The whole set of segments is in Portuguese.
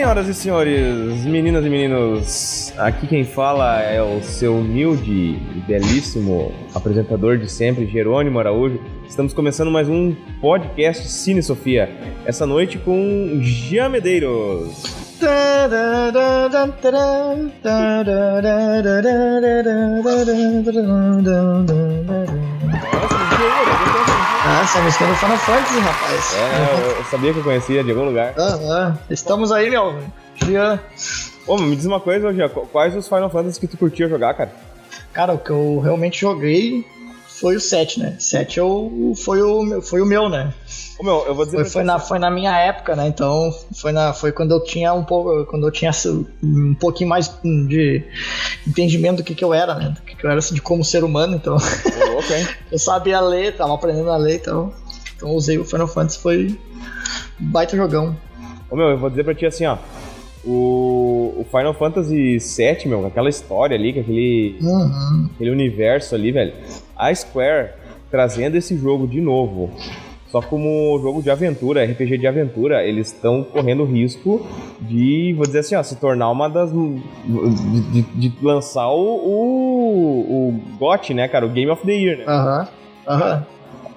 Senhoras e senhores, meninas e meninos, aqui quem fala é o seu humilde e belíssimo apresentador de sempre, Jerônimo Araújo. Estamos começando mais um podcast Cine Sofia, essa noite com Jean Medeiros. Ah, essa música é do Final Fantasy, rapaz. É, eu sabia que eu conhecia de algum lugar. Aham. Estamos aí, meu. Jean. Ô, me diz uma coisa, Jean, quais os Final Fantasy que tu curtia jogar, cara? Cara, o que eu realmente joguei foi o 7, né? 7 eu, foi, o, foi o meu, né? Ô, meu, eu vou dizer Foi, foi, na, foi na minha época, né? Então foi, na, foi quando eu tinha um pouco. Quando eu tinha um pouquinho mais de entendimento do que, que eu era, né? Do que, que eu era assim, de como ser humano, então. Louco, hein? eu sabia ler, tava aprendendo a ler, então. Então usei o Final Fantasy, foi um baita jogão. Ô, meu, eu vou dizer pra ti assim, ó. O, o Final Fantasy VII, meu, aquela história ali, com aquele, Uhum. aquele universo ali, velho. A Square trazendo esse jogo de novo. Só como jogo de aventura, RPG de aventura, eles estão correndo o risco de, vou dizer assim, ó, se tornar uma das. de, de- de lançar o, o, o GOT, né, cara? O Game of the Year, né? Aham. Aham.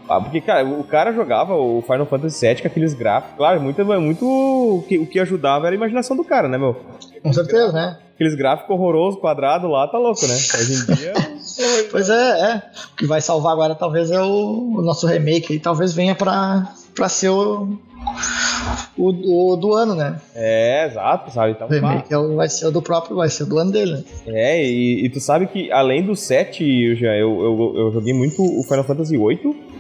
Ah, porque, cara, o cara jogava o Final Fantasy VII com aqueles gráficos. Claro, muito, muito o, que, o que ajudava era a imaginação do cara, né, meu? Com certeza, né? Aqueles gráficos horrorosos, quadrados lá, tá louco, né? Hoje em dia. Pois é, é. O que vai salvar agora talvez é o, o nosso remake aí, talvez venha pra, pra ser o, o, o do ano, né? É, exato, sabe? Então, O remake é o- vai ser o do próprio, vai ser do ano dele, né? É, e, e tu sabe que além do 7, eu, já, eu, eu, eu joguei muito o Final Fantasy VIII.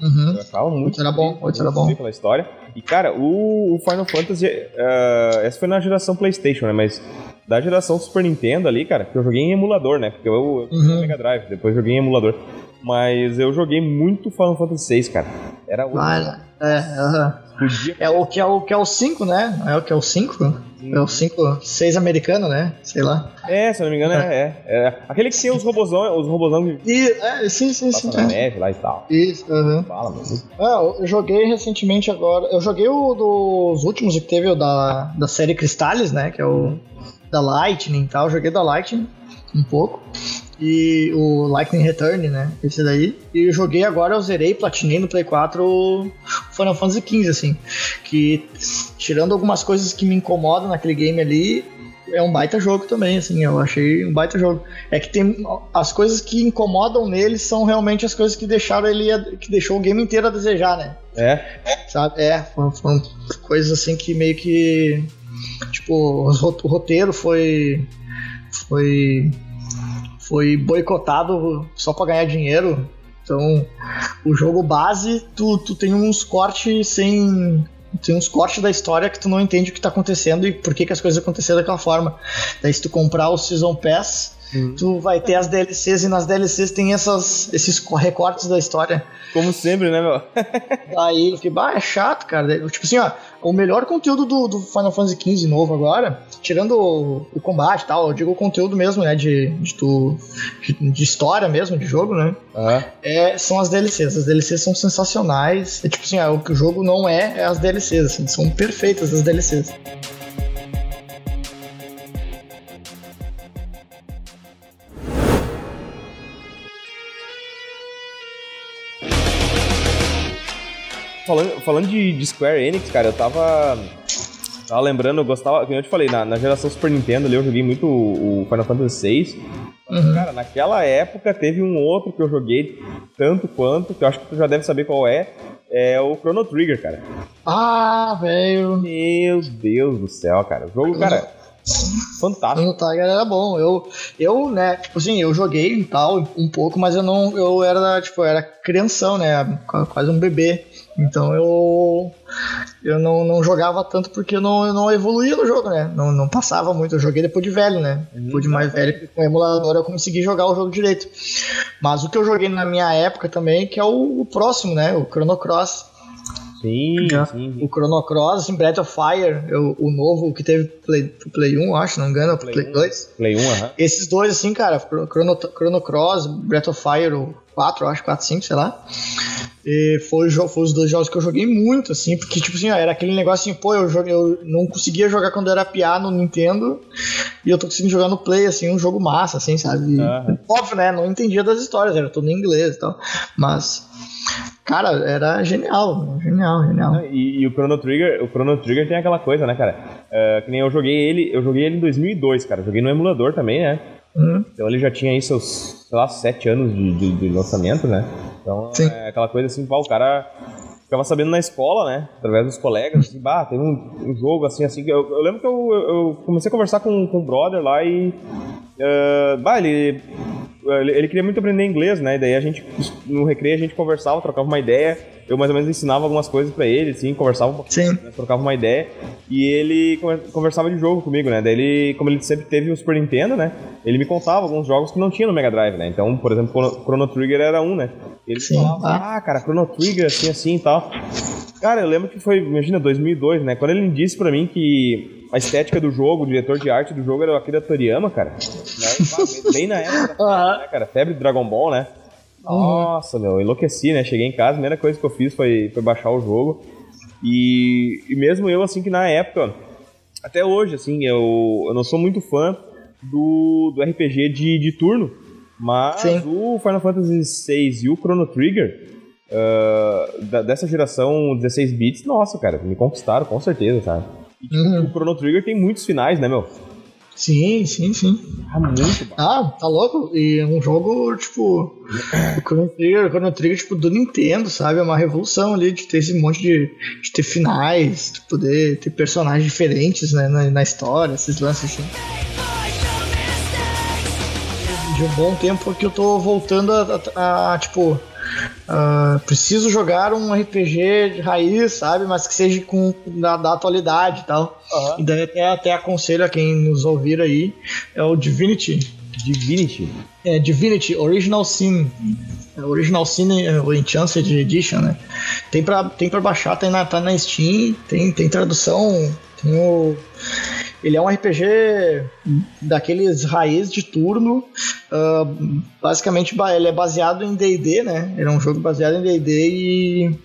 Uhum. Eu achava muito. Oito era bom, muito era bom. pela história. E, cara, o, o Final Fantasy. eh, essa foi na geração PlayStation, né? Mas da geração Super Nintendo ali, cara, que eu joguei em emulador, né? Porque eu, eu joguei Uhum. Mega Drive, depois joguei em emulador. Mas eu joguei muito Final Fantasy VI, cara. Era o. Vai, é, aham. Podia. É o que é o que é o 5, né? É o que é o 5? É o 5, 6 americano, né? Sei lá. É, se eu não me engano, é. é, é. Aquele que tem os robozão, os robozão que E, é, sim, sim, sim. na é. neve lá e tal. Isso, aham. Fala, mano. Ah, eu joguei recentemente agora. Eu joguei o dos últimos que teve o da, da série Cristales, né? Que é o da Lightning e tal. Eu joguei da Lightning um pouco. E o Lightning Return, né? Esse daí. E eu joguei agora, eu zerei, platinei no Play 4 o Final Fantasy XV, assim. Que, tirando algumas coisas que me incomodam naquele game ali, é um baita jogo também, assim. Eu achei um baita jogo. É que tem as coisas que incomodam nele são realmente as coisas que deixaram ele que deixou o game inteiro a desejar, né? É, Sabe? É, foram, foram coisas assim que meio que tipo, o roteiro foi foi foi boicotado só pra ganhar dinheiro. Então, o jogo base, tu, tu tem uns cortes sem tem uns cortes da história que tu não entende o que tá acontecendo e por que, que as coisas aconteceram daquela forma. Daí se tu comprar o Season Pass, tu vai ter as DLCs e nas DLCs tem essas, esses co- recortes da história. como sempre, né, meu? Aí eu fiquei, bah, é chato, cara. Daí, Tipo assim, ó, o melhor conteúdo do, do Final Fantasy XV novo agora, tirando o, o combate e tal, eu digo o conteúdo mesmo, né, de, de, tu, de, de história mesmo, de jogo, né, é, são as DLCs. As DLCs são sensacionais. É tipo assim, ó, o que o jogo não é, é as DLCs, assim, são perfeitas as DLCs. Falando, falando de, de Square Enix, cara, eu tava. Tava lembrando, eu gostava, como eu te falei, na, na geração Super Nintendo ali eu joguei muito o, o Final Fantasy VI. Uhum. Cara, naquela época teve um outro que eu joguei tanto quanto, que eu acho que tu já deve saber qual é, é o Chrono Trigger, cara. Ah, velho. Meu Deus do céu, cara. O jogo, cara, fantástico. No Tiger era bom. Eu, eu, né, tipo assim, eu joguei e tal, um pouco, mas eu não, eu era, tipo, eu era crianção, né, qu- quase um bebê. Então eu, eu não, não jogava tanto porque eu não, eu não evoluía no jogo, né, não, não passava muito. Eu joguei depois de velho, né, depois de mais velho, com o emulador eu consegui jogar o jogo direito. Mas o que eu joguei na minha época também, que é o, o próximo, né, o Chrono Cross. Sim, É. sim. O Chrono Cross, assim, Breath of Fire, eu- o novo que teve pro Play, Play 1, eu acho, não me engano, pro Play Play 1. 2. Play 1, aham. Esses dois, assim, cara, Chrono, Chrono Cross, Breath of Fire, o 4, eu acho, 4, 5, sei lá. E foi, foi os dois jogos que eu joguei muito, assim, porque, tipo assim, era aquele negócio assim, pô, eu, joguei, eu não conseguia jogar quando era PA no Nintendo, e eu tô conseguindo jogar no Play, assim, um jogo massa, assim, sabe? E, uhum. Óbvio, né? Não entendia das histórias, era tudo em inglês e tal, mas. Cara, era genial, genial, genial. E, e, o Chrono Trigger, o Chrono Trigger tem aquela coisa, né, cara? Uh, que nem eu joguei ele, eu joguei ele em 2002, cara. Joguei no emulador também, né? Uhum. Então ele já tinha aí seus, sei lá, sete anos de, de, de lançamento, né? Então Sim. é aquela coisa assim, pá, o cara ficava sabendo na escola, né? Através dos colegas, assim, bah, tem um, um jogo assim, assim. Eu, eu lembro que eu, eu, comecei a conversar com, com o brother lá e. Uh, bah, ele, ele queria muito aprender inglês, né? E daí a gente, no recreio, a gente conversava, trocava uma ideia eu mais ou menos ensinava algumas coisas para ele, assim, conversava um pouquinho, né, trocava uma ideia, e ele conversava de jogo comigo, né? Daí ele, como ele sempre teve o Super Nintendo, né? Ele me contava alguns jogos que não tinha no Mega Drive, né? Então, por exemplo, Chrono Trigger era um, né? Ele Sim. falava, ah, cara, Chrono Trigger, assim, assim e tal. Cara, eu lembro que foi, imagina, 2002, né? Quando ele disse pra mim que a estética do jogo, o diretor de arte do jogo era o Akira Toriyama, cara. Né? Bem na época, uhum. né, cara? Febre do Dragon Ball, né? Nossa, meu, enlouqueci, né? Cheguei em casa, a primeira coisa que eu fiz foi, foi baixar o jogo. E, e mesmo eu, assim, que na época, até hoje, assim, eu, eu não sou muito fã do, do RPG de, de turno, mas Sim. o Final Fantasy VI e o Chrono Trigger, uh, da, dessa geração 16 bits, nossa, cara, me conquistaram, com certeza, sabe? E, tipo, uhum. o Chrono Trigger tem muitos finais, né, meu? Sim, sim, sim. Ah, muito bom. Ah, tá louco? E é um jogo, tipo. o Chrono Trigger, Chrono Trigger, tipo, do Nintendo, sabe? É uma revolução ali de ter esse monte de. de ter finais, de poder ter personagens diferentes, né, na, na história, esses lances assim. De um bom tempo que eu tô voltando a, a, a tipo Uh, preciso jogar um RPG de raiz, sabe? Mas que seja com da, da atualidade e tal. Uhum. E daí até, até aconselho a quem nos ouvir aí, é o Divinity. Divinity? É, Divinity Original Sin. É, Original Sin é, o Enchanted Edition, né? Tem pra, tem pra baixar, tá na, tá na Steam, tem, tem tradução, tem o ele é um RPG daqueles raiz de turno. Uh, basicamente, ele é baseado em DD, né? Ele é um jogo baseado em DD e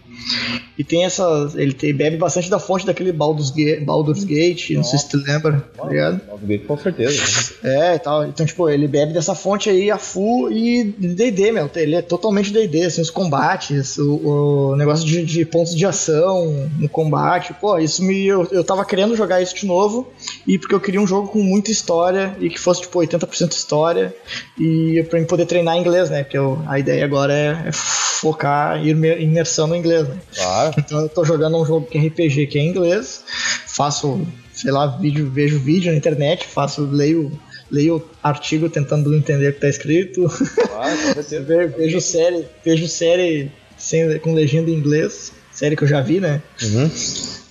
e tem essa. Ele tem, bebe bastante da fonte daquele Baldur's, Gate, Baldur's Gate, não sei se tu lembra, tá ligado? Baldur's Gate com certeza. É, tal. Então, tipo, ele bebe dessa fonte aí a full e DD, meu. Ele é totalmente DD, assim, os combates, o, o negócio de, de, pontos de ação no combate. Pô, isso me. Eu, eu tava querendo jogar isso de novo, e porque eu queria um jogo com muita história e que fosse, tipo, 80% história, e pra mim poder treinar inglês, né? Porque eu, a ideia agora é, é focar, imersão no inglês, né? Claro. Então eu tô jogando um jogo que é RPG que é em inglês, faço, sei lá, vídeo, vejo vídeo na internet, faço, leio leio artigo tentando entender o que tá escrito. Claro, vejo série, vejo série sem, com legenda em inglês, série que eu já vi, né? Uhum.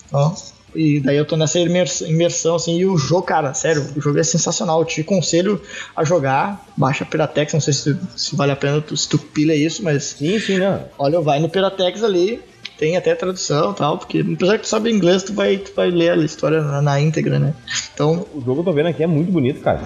Então, e daí eu tô nessa imersão, assim, e o jogo, cara, sério, o jogo é sensacional. Eu te aconselho a jogar, baixa Piratex, não sei se, se vale a pena tu, se tu pilha isso, mas. Sim, sim, não. Olha, vai no Piratex ali, tem até tradução e tal, porque apesar que tu sabe inglês, tu vai, tu vai ler a história na, na íntegra, né? Então. O jogo eu tô vendo aqui é muito bonito, cara.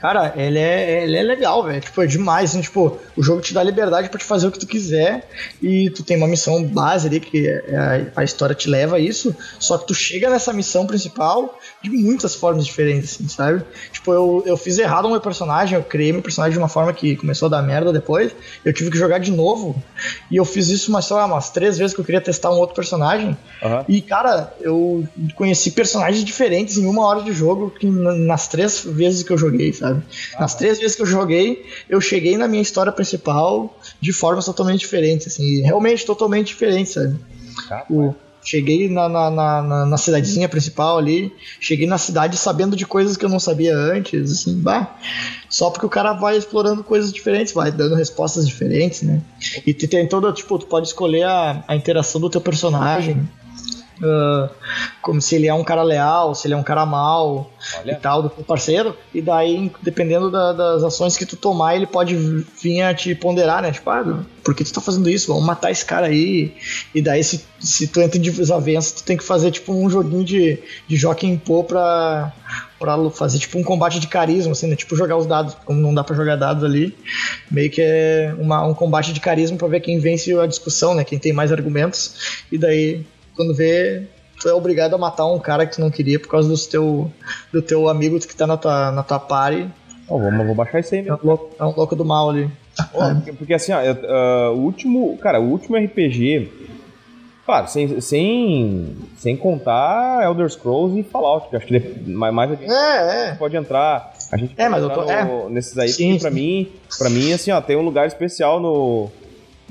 Cara, ele é, ele é legal, velho. Tipo, é demais. Assim, tipo, o jogo te dá liberdade para te fazer o que tu quiser. E tu tem uma missão base ali, que é a, a, história te leva a isso. Só que tu chega nessa missão principal de muitas formas diferentes, assim, sabe? Tipo, eu, eu fiz errado o meu personagem, eu criei meu personagem de uma forma que começou a dar merda depois. Eu tive que jogar de novo. E eu fiz isso umas, sei lá, umas três vezes que eu queria testar um outro personagem. Uhum. E, cara, eu conheci personagens diferentes em uma hora de jogo que nas três vezes que eu joguei, sabe? sabe? Nas três vezes que eu joguei, eu cheguei na minha história principal de formas totalmente diferentes, assim, realmente totalmente diferentes, sabe? O, cheguei na, na, na, na, cidadezinha principal ali, cheguei na cidade sabendo de coisas que eu não sabia antes, assim, bah, só porque o cara vai explorando coisas diferentes, vai dando respostas diferentes, né? E tem toda, tipo, tu pode escolher a, a interação do teu personagem Uh, como se ele é um cara leal, se ele é um cara mal Olha. e tal, do teu parceiro. E daí, dependendo da, das ações que tu tomar, ele pode vir a te ponderar, né? Tipo, ah, por que tu tá fazendo isso? Vamos matar esse cara aí. E daí, se, se tu entra em desavença, tu tem que fazer tipo um joguinho de, de Joaquim Pô pra, pra fazer tipo um combate de carisma, assim, né? Tipo jogar os dados, como não dá pra jogar dados ali. Meio que é uma, um combate de carisma pra ver quem vence a discussão, né? Quem tem mais argumentos. E daí quando vê, tu é obrigado a matar um cara que tu não queria por causa do teu, do teu amigo que tá na tua, na tua party. Oh, vou, vou baixar isso aí mesmo. É um louco, é um louco do mal ali. Oh, porque, assim, ó, uh, o último. Cara, o último RPG. Claro, sem, sem, sem contar Elder Scrolls e Fallout, que acho que mais, mais gente é, é. pode entrar. A gente é, mas eu tô, no, é. nesses aí, sim, porque pra mim, pra mim, assim, ó, tem um lugar especial no,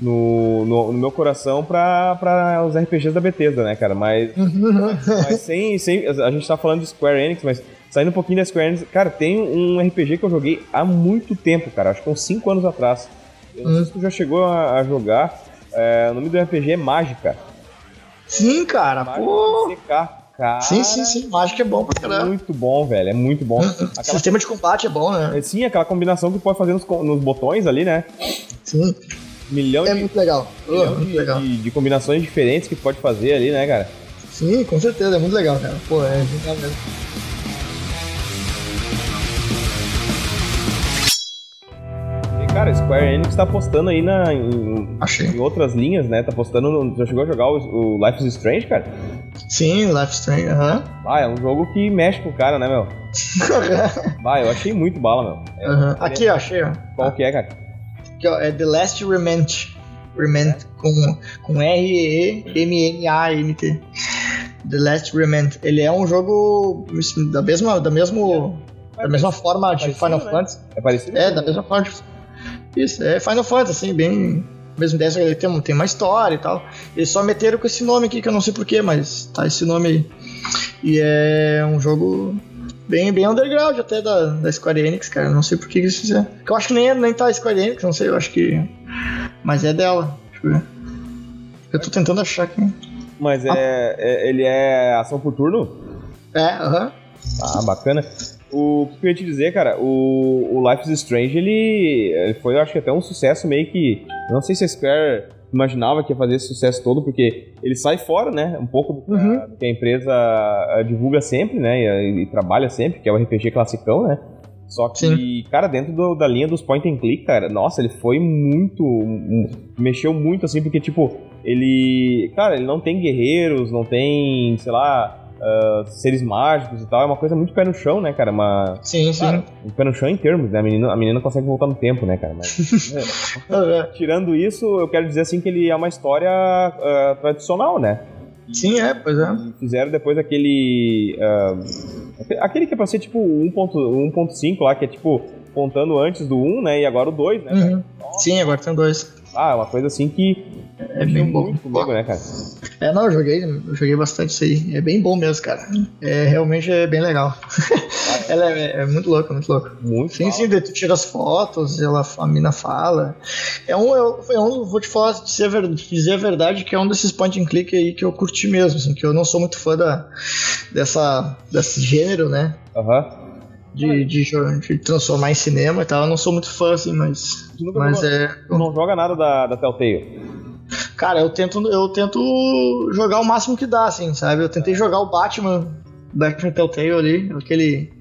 no, no, no, meu coração para os RPGs da Bethesda, né, cara? Mas, mas sem, sem. A gente tá falando de Square Enix, mas saindo um pouquinho da Square Enix, cara, tem um RPG que eu joguei há muito tempo, cara. Acho que uns 5 anos atrás. Eu não sei se tu já chegou a, a jogar. É, o nome do RPG é Mágica. Sim, cara, Mágica pô. Cara, sim, sim, sim. Mágica é bom pra caramba. É muito bom, velho. É muito bom. Aquela... Sistema de combate é bom, né? Sim, aquela combinação que pode fazer nos, nos botões ali, né? Sim milhão é de, muito legal. Milhão oh, muito de, legal. De, de, combinações diferentes que pode fazer ali, né, cara? Sim, com certeza, é muito legal, cara. Pô, é genial mesmo. E, cara, Square Enix tá apostando aí na, em, em, outras linhas, né? Tá apostando no, Já chegou a jogar o, o Life is Strange, cara? Sim, Life is Strange, aham. Uh -huh. Ah, é um jogo que mexe com o cara, né, meu? Vai, eu achei muito bala, meu. É, uh -huh. Aqui, ó, achei, ó. Qual que é, cara? Que é The Last Remnant. Remnant com, com R-E-M-N-A-N-T. The Last Remnant. Ele é um jogo da mesma, da mesmo, da mesma forma de Final né? Fantasy. É parecido? É, da mesma forma. De... Isso, é Final Fantasy, assim, bem. Mesmo dessa, ele tem, tem uma história e tal. Eles só meteram com esse nome aqui, que eu não sei porquê, mas tá esse nome aí. E é um jogo bem, bem underground até da, da Square Enix, cara. Não sei por que eles fizeram. Eu acho que nem, é, nem tá a Square Enix, não sei, eu acho que. Mas é dela. Deixa eu ver. Eu tô tentando achar aqui. Mas ah. é, é, ele é ação por turno? É, aham. Uh -huh. Ah, bacana. O que eu ia te dizer, cara, o, o Life is Strange, ele, ele foi, eu acho que até um sucesso meio que. Não sei se a Square imaginava que ia fazer esse sucesso todo, porque ele sai fora, né? Um pouco do que, uhum. a, do que a empresa eh, divulga sempre, né? E, e, trabalha sempre, que é o RPG classicão, né? Só que, Sim. cara, dentro do, da linha dos point and click, cara, nossa, ele foi muito. mexeu muito, assim, porque, tipo, ele. Cara, ele não tem guerreiros, não tem, sei lá uh, seres mágicos e tal, é uma coisa muito pé no chão, né, cara? Uma, sim, cara, sim. Um pé no chão em termos, né? A menina, a menina consegue voltar no tempo, né, cara? Mas, é. Tirando isso, eu quero dizer assim que ele é uma história uh, tradicional, né? Sim, é, pois é. Fizeram depois aquele. Uh, aquele que é pra ser tipo 1.5 lá, que é tipo contando antes do 1, né? E agora o 2, né? Uhum. Sim, agora tem 2. Ah, é uma coisa assim que é bem bom. Comigo, né, cara? É, não, eu joguei, eu joguei bastante isso aí. É bem bom mesmo, cara. É, realmente é bem legal. ela é, é, muito louca, muito louca. Muito Sim, sim, tu tira as fotos, ela, a mina fala. É um, é um vou te falar, dizer, dizer a verdade, que é um desses point and click aí que eu curti mesmo, assim, que eu não sou muito fã da, dessa, desse gênero, né? Aham. Uhum de, de, de, transformar em cinema e tal. Eu não sou muito fã, assim, mas. Mas é. Tu não joga nada da, da Telltale? Cara, eu tento, eu tento jogar o máximo que dá, assim, sabe? Eu tentei jogar o Batman, Batman Telltale ali, aquele.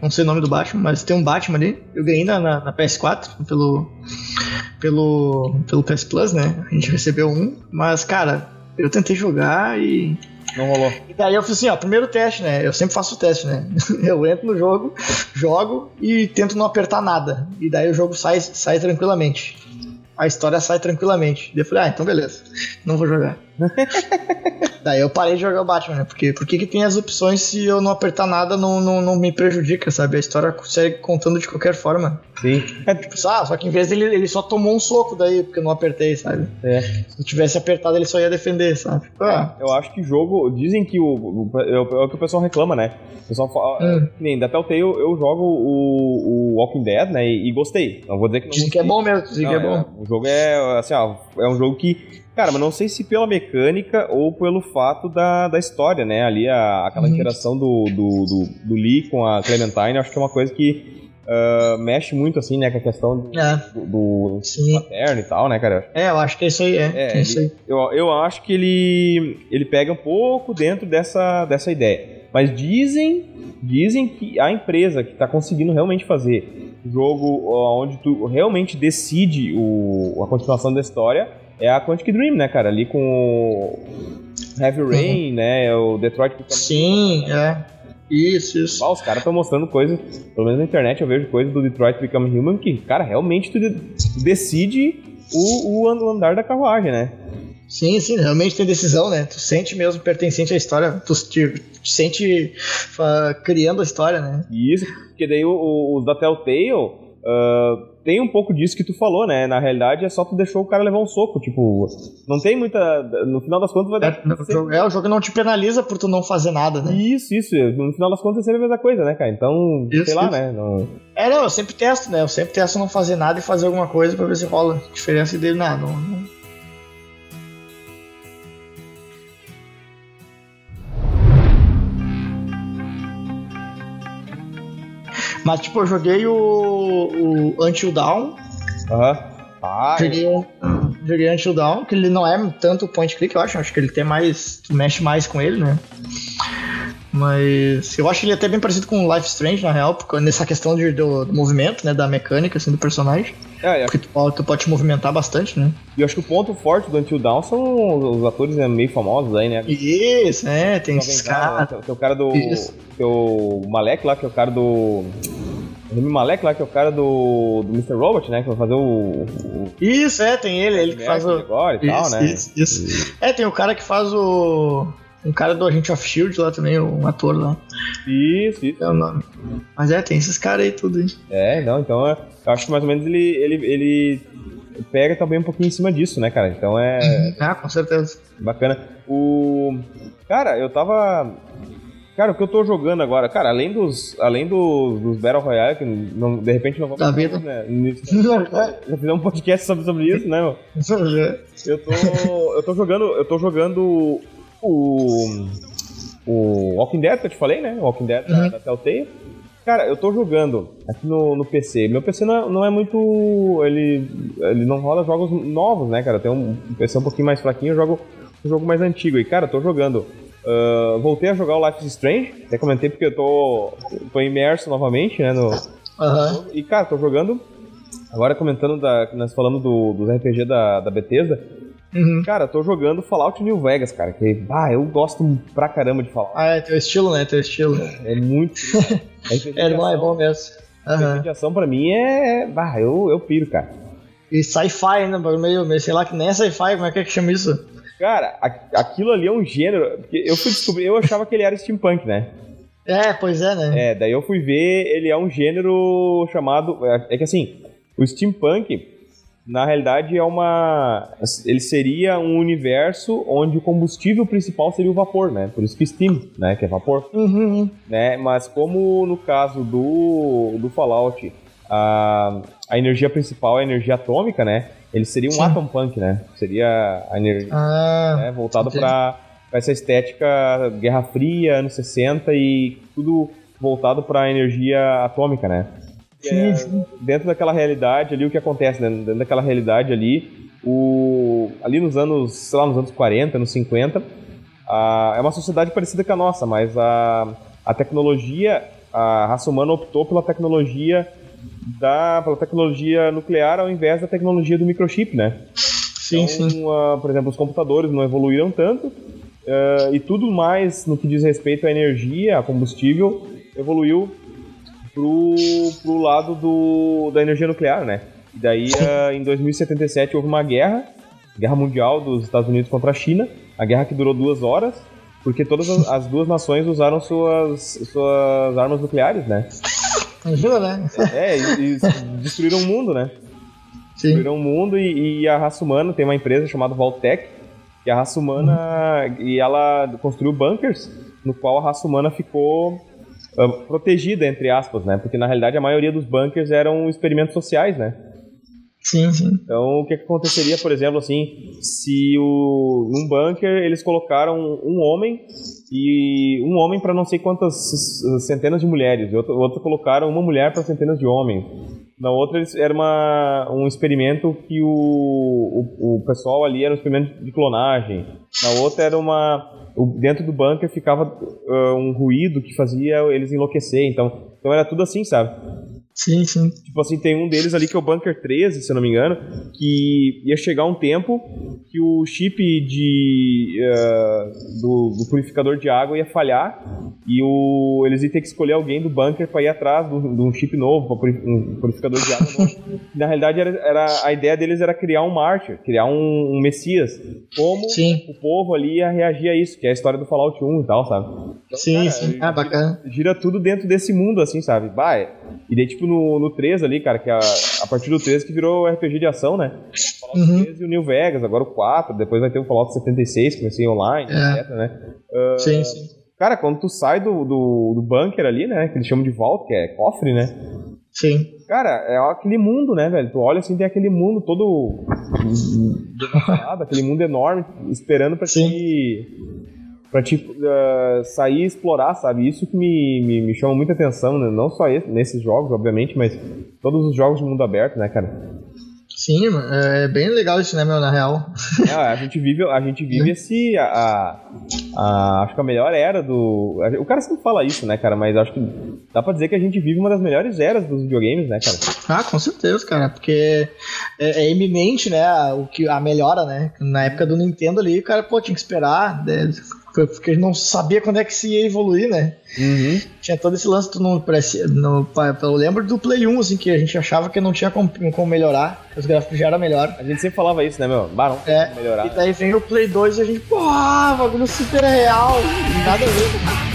Não sei o nome do Batman, mas tem um Batman ali. Eu ganhei na, na, na PS4 pelo, pelo, pelo PS Plus, né? A gente recebeu um, mas, cara, eu tentei jogar e não rolou. E daí eu fiz assim, ó, primeiro teste, né? Eu sempre faço o teste, né? Eu entro no jogo, jogo e tento não apertar nada. E daí o jogo sai, sai tranquilamente. A história sai tranquilamente. Daí eu falei, ah, então beleza. Não vou jogar. Daí eu parei de jogar o Batman, né? Porque por que tem as opções se eu não apertar nada não, não, não me prejudica, sabe? A história segue contando de qualquer forma. Sim. É tipo, ah, só que em vez dele, ele só tomou um soco daí, porque eu não apertei, sabe? É. Se eu tivesse apertado, ele só ia defender, sabe? Ah. Eu acho que jogo. Dizem que o. o é, é o que o pessoal reclama, né? O pessoal fala. Hum. Nem da Telltale eu, eu jogo o, o Walking Dead, né? E, e, gostei. Não vou dizer que não. Dizem que é bom mesmo, dizem não, que é, é bom. o jogo é. Assim, ó, é um jogo que Cara, mas não sei se pela mecânica ou pelo fato da, da história, né? Ali, a, aquela uhum. interação do, do, do, do Lee com a Clementine, acho que é uma coisa que Uh, mexe muito, assim, né, com a questão do, é. do, do materno e tal, né, cara? É, eu acho que é isso aí, é. é, é isso aí. Eu, eu acho que ele, ele pega um pouco dentro dessa, dessa ideia. Mas dizem, dizem que a empresa que está conseguindo realmente fazer jogo onde tu realmente decide o, a continuação da história é a Quantic Dream, né, cara? Ali com o Heavy Rain, uhum. né, o Detroit... Sim, é. Isso, isso. Ah, os caras estão mostrando coisas, pelo menos na internet eu vejo coisas do Detroit Become Human que, cara, realmente tu decide o, o andar da carruagem, né? Sim, sim, realmente tem decisão, né? Tu sente mesmo pertencente à história, tu te, te sente uh, criando a história, né? Isso, porque daí os da Telltale uh, tem um pouco disso que tu falou, né? Na realidade é só tu deixou o cara levar um soco, tipo, não tem muita. No final das contas vai dar. É, o jogo, é, o jogo não te penaliza por tu não fazer nada, né? Isso, isso. No final das contas é sempre a mesma coisa, né, cara? Então, isso, sei lá, né? Não... É, não, eu sempre testo, né? Eu sempre testo não fazer nada e fazer alguma coisa pra ver se rola diferença dele nada. Não, não Mas, tipo, eu joguei o, o Until Dawn. Aham. Ah, joguei, joguei Until Dawn, que ele não é tanto point click, eu acho. Acho que ele tem mais. Tu mexe mais com ele, né? Mas eu acho ele até bem parecido com Life Strange, na real, porque nessa questão de, do, do movimento, né? Da mecânica assim, do personagem. É, é. Porque tu pode, tu pode te movimentar bastante, né? E eu acho que o ponto forte do Until Dawn são os atores né, meio famosos aí, né? Isso, é, tem esses caras. Tem, o cara do. Isso. Tem o Malek lá, que é o cara do. O Remy Malek lá, que é o cara do, do Mr. Robot, né? Que vai fazer o. o isso, é, tem ele, ele que faz o. Agora e isso, tal, né? Isso, isso. É, tem o cara que faz o. Um cara do Agente of Shield lá também, um ator lá. Isso, isso. É o nome. Mas é, tem esses caras aí tudo aí. É, não, então é, eu acho que mais ou menos ele, ele, ele pega também um pouquinho em cima disso, né, cara? Então é. Uhum. Ah, com certeza. Bacana. O. Cara, eu tava. Cara, o que eu tô jogando agora, cara, além dos, além dos, dos Battle Royale, que não, de repente não vamos... Da vida. Né, já fizemos um podcast sobre, sobre isso, né, meu? eu tô, eu tô jogando, eu tô jogando o, o Walking Dead, que eu te falei, né? O Walking Dead uhum. da, da Telltale. Cara, eu tô jogando aqui no, no PC. Meu PC não é, não é, muito. Ele, ele não rola jogos novos, né, cara? Tem um, um PC um pouquinho mais fraquinho, eu jogo um jogo mais antigo. E, cara, eu tô jogando. Uh, voltei a jogar o Life is Strange. Até comentei porque eu tô, tô imerso novamente, né? No, uhum. E, cara, tô jogando. Agora comentando da. Nós falamos do, dos RPG da, da Bethesda. Uhum. Cara, tô jogando Fallout New Vegas, cara. Que, ah, eu gosto pra caramba de Fallout. Ah, é teu estilo, né? Teu estilo. É muito. é, bom, é bom mesmo. Uhum. de ação pra mim é. Ah, eu, eu piro, cara. E sci-fi, né? Meio, meio, sei lá, que nem é sci-fi, como é que é que chama isso? Cara, aquilo ali é um gênero. Porque eu fui descobrir, eu achava que ele era steampunk, né? É, pois é, né? É, daí eu fui ver, ele é um gênero chamado. É, é que assim, o steampunk na realidade é uma ele seria um universo onde o combustível principal seria o vapor, né? Por isso que Steam, né, que é vapor. Uhum. Né? Mas como no caso do, do Fallout, a, a energia principal é a energia atômica, né? Ele seria um Sim. atom punk, né? Seria a energia ah, né? voltado para essa estética Guerra Fria, anos 60 e tudo voltado para a energia atômica, né? Sim, sim. Dentro daquela realidade ali, o que acontece? Né? Dentro daquela realidade ali, o, ali nos anos, sei lá, nos anos 40, anos 50, a, é uma sociedade parecida com a nossa, mas a, a tecnologia, a raça humana optou pela tecnologia da pela tecnologia nuclear ao invés da tecnologia do microchip, né? Sim, então, sim. Uh, por exemplo, os computadores não evoluíram tanto uh, e tudo mais no que diz respeito à energia, a combustível, evoluiu pro, pro lado do, da energia nuclear, né? E daí, uh, em 2077, houve uma guerra, guerra mundial dos Estados Unidos contra a China, a guerra que durou duas horas, porque todas as, as duas nações usaram suas, suas armas nucleares, né? Ajuda, né? É, e, e destruíram o mundo, né? Sim. Destruíram o mundo e, e, a raça humana tem uma empresa chamada Valtech, que a raça humana. Uhum. E ela construiu bunkers, no qual a raça humana ficou protegida, entre aspas, né? Porque na realidade a maioria dos bunkers eram experimentos sociais, né? Sim, sim. Então, o que, aconteceria, por exemplo, assim, se o, num bunker eles colocaram um homem e um homem para não sei quantas centenas de mulheres, e outro, outro colocaram uma mulher para centenas de homens. Na outra era uma, um experimento que o, o, o pessoal ali era um experimento de clonagem. Na outra era uma dentro do bunker ficava uh, um ruído que fazia eles enlouquecer. Então, então era tudo assim, sabe? Sim, sim. Tipo assim, tem um deles ali que é o Bunker 13, se eu não me engano, que ia chegar um tempo que o chip de, uh, do, do, purificador de água ia falhar e o, eles iam ter que escolher alguém do bunker para ir atrás de um chip novo, um purificador de água novo. Na realidade, era, era, a ideia deles era criar um mártir, criar um, um messias. Como sim. o povo ali ia reagir a isso, que é a história do Fallout 1 e tal, sabe? Então, sim, cara, sim. Ah, bacana. Gira, gira tudo dentro desse mundo, assim, sabe? Bah, e daí, tipo, no, no 3 ali, cara, que é a, a partir do 3 que virou RPG de ação, né? Fallout uhum. 3 e o New Vegas, agora o 4, depois vai ter o Fallout 76, que vai ser online, é. etc, né? Uh, sim, sim. Cara, quando tu sai do, do, do bunker ali, né? Que eles chamam de vault, que é cofre, né? Sim. Cara, é aquele mundo, né, velho? Tu olha assim, tem aquele mundo todo. aquele mundo enorme, esperando pra Sim. te pra tipo, uh, sair e explorar, sabe? Isso que me, me, me chama muita atenção, né? não só esse, nesses jogos, obviamente, mas todos os jogos de mundo aberto, né, cara? Sim, é bem legal isso, né, meu, na real. É, a gente vive, a gente vive esse. A, a, a, acho que a melhor era do. O cara sempre fala isso, né, cara? Mas acho que dá pra dizer que a gente vive uma das melhores eras dos videogames, né, cara? Ah, com certeza, cara. Porque é, é eminente, né, o que, a melhora, né? Na época do Nintendo ali, o cara, pô, tinha que esperar. Né, porque não sabia quando é que se ia evoluir, né? Uhum. Tinha todo esse lance no, no, Eu lembro do Play 1, assim, que a gente achava que não tinha como, como melhorar, que os gráficos já eram melhor. A gente sempre falava isso, né, meu? Barão, é, melhorar. E daí vem o Play 2 e a gente, pô, bagulho super real, nada a ver.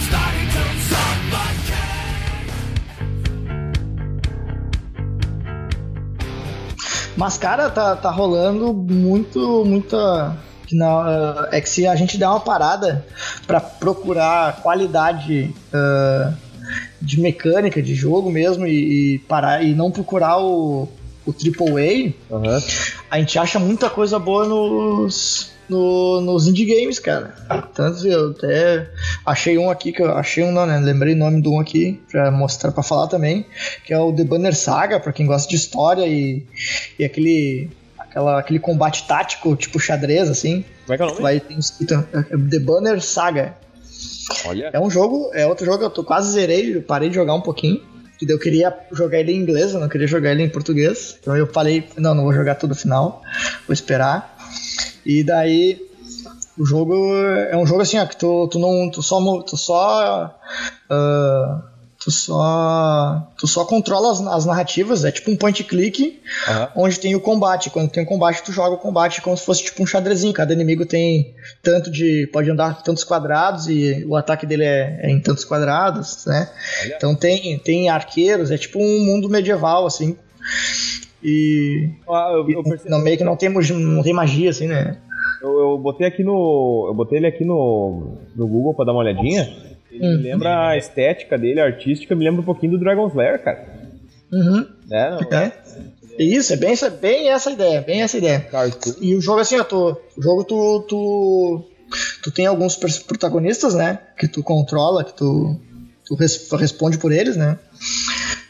Mas, cara, tá, tá rolando muito, muita que não, uh, é que se a gente der uma parada para procurar qualidade uh, de mecânica de jogo mesmo e, e, parar e não procurar o, o AAA, uhum. a gente acha muita coisa boa nos, no, nos indie games, cara. Tanto eu até achei um aqui que eu achei um, não, né? Lembrei o nome de um aqui para mostrar, para falar também, que é o The Banner Saga, para quem gosta de história e, e aquele aquela, aquele combate tático, tipo xadrez, assim. Como é que é o nome? Vai, tem escrito é, The Banner Saga. Olha. É um jogo, é outro jogo que eu tô, quase zerei, eu parei de jogar um pouquinho. E eu queria jogar ele em inglês, eu não queria jogar ele em português. Então eu falei, não, não vou jogar tudo final, vou esperar. E daí o jogo é um jogo assim, ó, que tu, tu não. Tu só. Tu só uh, tu só tu só controla as, as narrativas, é tipo um point click, uhum. onde tem o combate. Quando tem o combate, tu joga o combate como se fosse tipo um xadrezinho. Cada inimigo tem tanto de pode andar tantos quadrados e o ataque dele é, é em tantos quadrados, né? Olha. Então tem tem arqueiros, é tipo um mundo medieval assim. E, ah, eu, eu no meio que não tem não tem magia assim, né? Eu, eu botei aqui no eu botei ele aqui no no Google para dar uma olhadinha. Ele me uhum. lembra a estética dele, a artística, me lembra um pouquinho do Dragon's Lair, cara. Uhum. É, não, é. Isso, é bem, bem essa ideia, bem essa ideia. Cartoon. E o jogo assim, ó, tu, o jogo tu, tu, tu tem alguns protagonistas, né, que tu controla, que tu, tu responde por eles, né,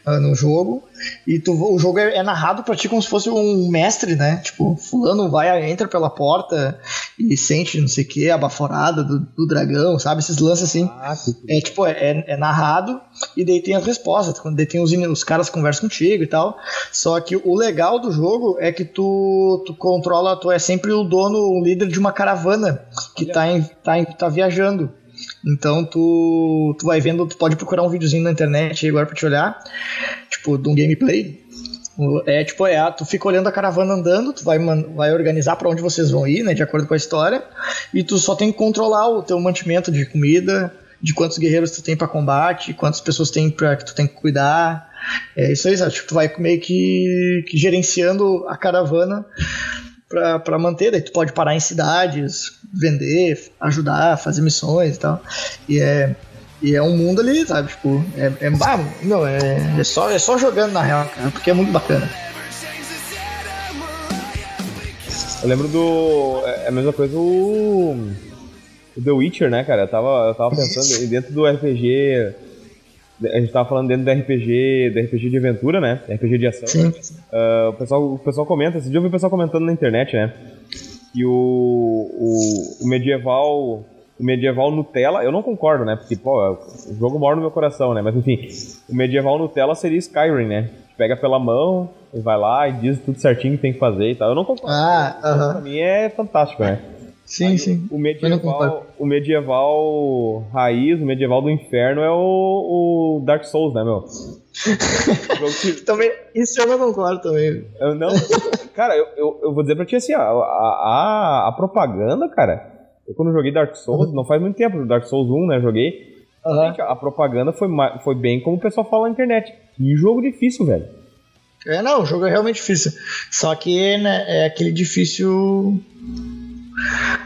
ah, no jogo. E tu, o jogo é, é, narrado pra ti como se fosse um mestre, né? Tipo, fulano vai, entra pela porta e sente não sei o que, a baforada do, do, dragão, sabe? Esses lances assim. Ah, é tipo, é, é, narrado e daí tem as respostas. Quando daí tem os, os caras conversam contigo e tal. Só que o legal do jogo é que tu, tu controla, tu é sempre o dono, o líder de uma caravana que tá, em, tá, em, tá viajando. Então tu, tu vai vendo, tu pode procurar um videozinho na internet agora pra te olhar, tipo, de um gameplay. É tipo, é, tu fica olhando a caravana andando, tu vai, vai organizar para onde vocês vão ir, né, de acordo com a história, e tu só tem que controlar o teu mantimento de comida, de quantos guerreiros tu tem para combate, quantas pessoas tem para que tu tem que cuidar. É isso aí, sabe? Tipo, tu vai meio que, que gerenciando a caravana para manter. Daí tu pode parar em cidades, vender, ajudar, fazer missões e tal. E é, e é um mundo ali, sabe? Tipo, é, é, não, é, é, só, é só jogando na real, cara, porque é muito bacana. Eu lembro do. É, é a mesma coisa o. O The Witcher, né, cara? Eu tava, eu tava pensando, dentro do RPG. A gente tava falando dentro do RPG, do RPG de aventura, né? RPG de ação. Sim. Uh, o, pessoal, o pessoal comenta, esse dia eu vi o pessoal comentando na internet, né? Que o, o, o medieval o medieval Nutella, eu não concordo, né? Porque, pô, o jogo mora no meu coração, né? Mas enfim, o medieval Nutella seria Skyrim, né? Pega pela mão e vai lá e diz tudo certinho que tem que fazer e tal. Eu não concordo. Ah, uh -huh. Pra mim é fantástico, né? Sim, Aí, sim. O medieval, o medieval raiz, o medieval do inferno é o, o Dark Souls, né, meu? também, isso eu não concordo também. Eu não, cara, eu, eu, eu, vou dizer pra ti assim, a, a, a propaganda, cara, eu quando joguei Dark Souls, uhum. não faz muito tempo, Dark Souls 1, né, joguei, uhum. a propaganda foi, foi bem como o pessoal fala na internet. Que jogo difícil, velho. É, não, o jogo é realmente difícil. Só que né, é aquele difícil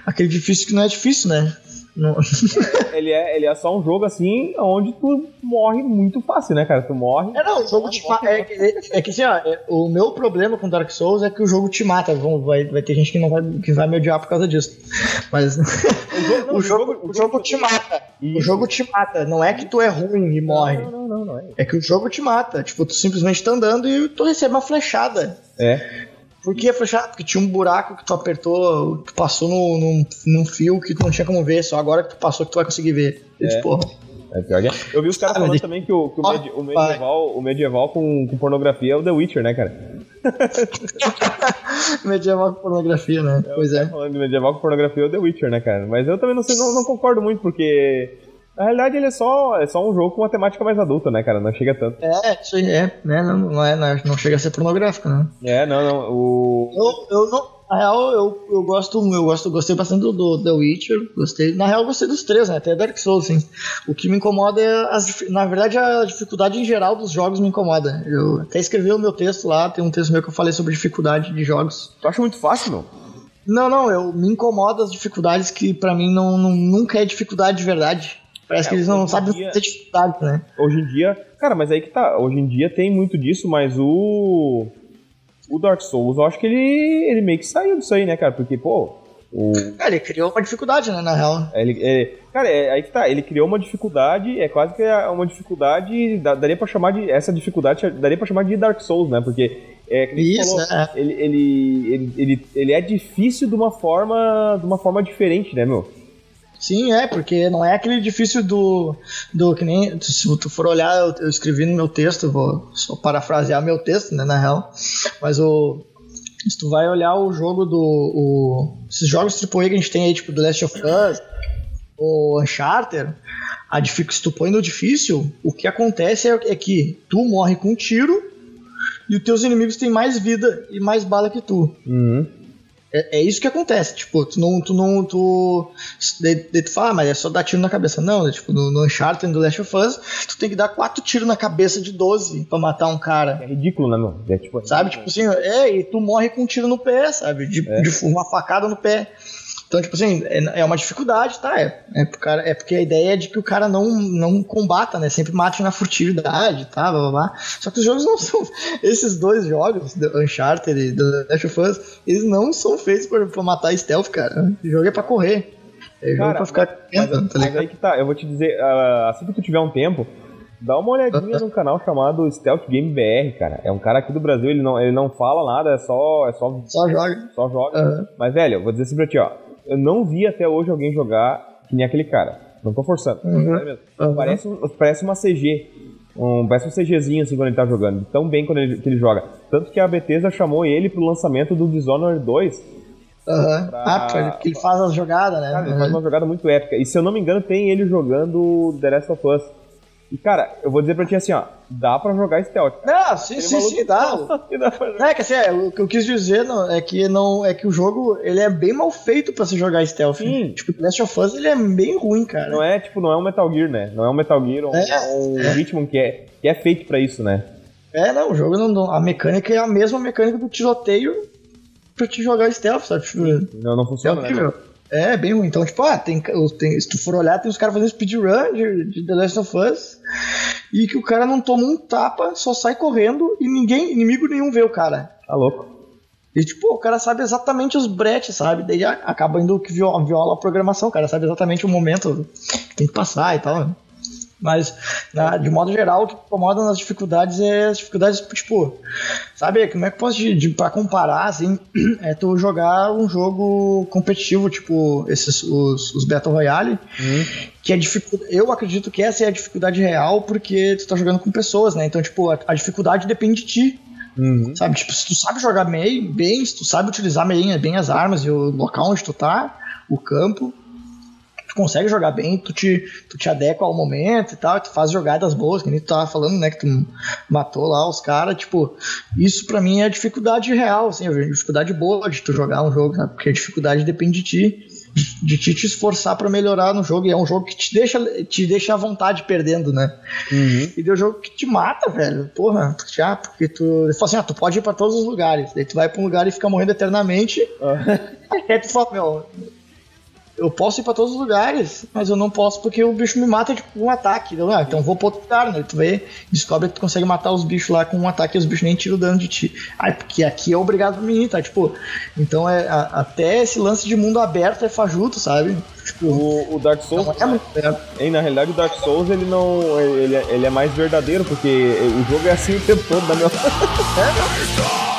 Aquele difícil que não é difícil, né? Não. ele, é, ele é só um jogo assim, onde tu morre muito fácil, né, cara? Tu morre. É, não, o jogo te mata. É, é, é, que assim, ó, é, o meu problema com Dark Souls é que o jogo te mata. Vai, vai ter gente que não vai, que vai me odiar por causa disso. Mas. O jogo, o jogo, o jogo, o jogo te mata. Isso. O jogo te mata. Não é que tu é ruim e morre. Não, não, não, não, é. É que o jogo te mata. Tipo, tu simplesmente tá andando e tu recebe uma flechada. É. Por que fechar? Porque tinha um buraco que tu apertou, tu passou no, num, num fio que tu não tinha como ver, só agora que tu passou que tu vai conseguir ver. É. tipo, é que é. Eu vi os caras ah, falando também que o, que o, medi o medieval, o medieval com, com, pornografia é o The Witcher, né, cara? medieval com pornografia, né? É, pois é. Falando de medieval com pornografia é o The Witcher, né, cara? Mas eu também não sei, não, não concordo muito, porque na realidade, ele é só, é só um jogo com uma temática mais adulta, né, cara? Não chega tanto. É, isso aí é, né? Não, não, é, não chega a ser pornográfico, né? É, não, não. O... Eu, eu não. Na real, eu, eu gosto, eu gosto, gostei bastante do, do The Witcher, gostei. Na real, gostei dos três, né? Até Dark Souls, assim. O que me incomoda é as, na verdade a dificuldade em geral dos jogos me incomoda. Eu até escrevi o meu texto lá, tem um texto meu que eu falei sobre dificuldade de jogos. Tu acha muito fácil, meu? Não, não, eu me incomoda as dificuldades que para mim não, não, nunca é dificuldade de verdade. Parece é, que eles não sabem dia, ter dificuldade, né? Hoje em dia, cara, mas aí que tá. Hoje em dia tem muito disso, mas o. O Dark Souls, eu acho que ele, ele meio que saiu disso aí, né, cara? Porque, pô. O... Cara, ele criou uma dificuldade, né, na real. Ele, ele, cara, é, aí que tá, ele criou uma dificuldade, é quase que uma dificuldade, daria pra chamar de, essa dificuldade, daria pra chamar de Dark Souls, né, porque, é, Isso, falou, é. ele, ele, ele, ele, ele é difícil de uma forma, de uma forma diferente, né, meu? Sim, é, porque não é aquele difícil do. do que nem. Se tu for olhar, eu, eu escrevi no meu texto, vou só parafrasear meu texto, né, na real. Mas o. Se tu vai olhar o jogo do. O, esses jogos AAA que a gente tem aí, tipo The Last of Us, o Uncharted, a se tu põe no difícil, o que acontece é, é que tu morre com um tiro e os teus inimigos têm mais vida e mais bala que tu. Uhum. É, é, isso que acontece, tipo, tu não. Tu não tu, de, tu fala, ah, mas é só dar tiro na cabeça. Não, né? tipo, no, no Uncharted do Last of Us, tu tem que dar quatro tiros na cabeça de 12 pra matar um cara. É ridículo, né, meu? É, tipo, sabe, tipo assim, é, e tu morre com um tiro no pé, sabe? De, é. de uma facada no pé. Então, tipo assim, é, é uma dificuldade, tá? É, é, cara, é porque a ideia é de que o cara não, não combata, né? Sempre mate na furtividade, tá? Blá, blá, blá. Só que os jogos não são. Esses dois jogos, do Uncharted e do Last of Us, eles não são feitos pra, pra matar stealth, cara. O jogo é pra correr. É jogo cara, pra ficar mas, tá mas aí que tá, eu vou te dizer, uh, assim que tu tiver um tempo, Dá uma olhadinha num canal chamado Stealth Game BR, cara. É um cara aqui do Brasil, ele não, ele não fala nada, é só. É só, só joga. Só joga. Uhum. Mas, velho, eu vou dizer assim pra ti, ó eu não vi até hoje alguém jogar que nem aquele cara. Não tô forçando. Uhum. Uhum. Parece, parece uma CG. Um, parece um CGzinho assim quando ele tá jogando. Tão bem quando ele, que ele joga. Tanto que a Bethesda chamou ele pro lançamento do Dishonored 2. Uhum. Pra... Ah, porque ele faz as jogadas, né? Cara, ele faz uma jogada muito épica. E se eu não me engano, tem ele jogando The Last of Us. E, cara, eu vou dizer pra ti assim, ó, dá pra jogar stealth. Não, sim, sim, sim, dá. dá é que assim, é, o que eu quis dizer não, é que não é que o jogo ele é bem mal feito pra se jogar stealth. Sim. Tipo, o Last of Us ele é bem ruim, cara. Não é, tipo, não é um Metal Gear, né? Não é um Metal Gear ou é, um, é. ritmo que é, que é feito pra isso, né? É, não, o jogo não. A mecânica é a mesma mecânica do tiroteio pra te jogar stealth, sabe? Tipo, não, não funciona. É horrível. Né? É, bem ruim. Então, tipo, ah, tem, tem, se tu for olhar, tem os caras fazendo speedrun de, de The Last of Us e que o cara não toma um tapa, só sai correndo e ninguém, inimigo nenhum vê o cara. Tá louco. E, tipo, o cara sabe exatamente os bretes, sabe? Daí acaba indo que viola, viola a programação, o cara sabe exatamente o momento que tem que passar e tal. Né? Mas, na, de modo geral, o que incomoda nas dificuldades é as dificuldades, tipo, sabe, como é que eu posso, de, de, pra comparar, assim, é tu jogar um jogo competitivo, tipo, esses, os, os Battle Royale, uhum. que é dificuldade, eu acredito que essa é a dificuldade real, porque tu tá jogando com pessoas, né, então, tipo, a, a dificuldade depende de ti, Uhum. Sabe, tipo, se tu sabe jogar bem, bem, se tu sabe utilizar bem, bem as armas e o local onde tu tá, o campo, tu consegue jogar bem, tu te, tu te adequa ao momento e tal, tu faz jogadas boas, que nem tu tava falando, né, que tu matou lá os caras, tipo, isso para mim é a dificuldade real, assim, a dificuldade boa de tu jogar um jogo, né, porque a dificuldade depende de ti de te, te esforçar para melhorar no jogo. E é um jogo que te deixa, te deixa à vontade perdendo, né? Uhum. E deu um jogo que te mata, velho. Porra, já, porque tu. Fala assim: ah, tu pode ir para todos os lugares. Daí tu vai pra um lugar e fica morrendo eternamente. Uhum. Aí tu fala, meu, eu posso ir pra todos os lugares, mas eu não posso porque o bicho me mata tipo, com um ataque. Eu, ah, então vou pro outro lugar, né? Tu vê, descobre que tu consegue matar os bichos lá com um ataque e os bichos nem tiram dano de ti. Ai, porque aqui é obrigado pra mim, tá? Tipo, então é a, até esse lance de mundo aberto é fajuto, sabe? Tipo, o, o Dark Souls. Não é muito Hein, na realidade, o Dark Souls ele não. Ele, é, ele é mais verdadeiro, porque o jogo é assim o tempo todo da minha. é,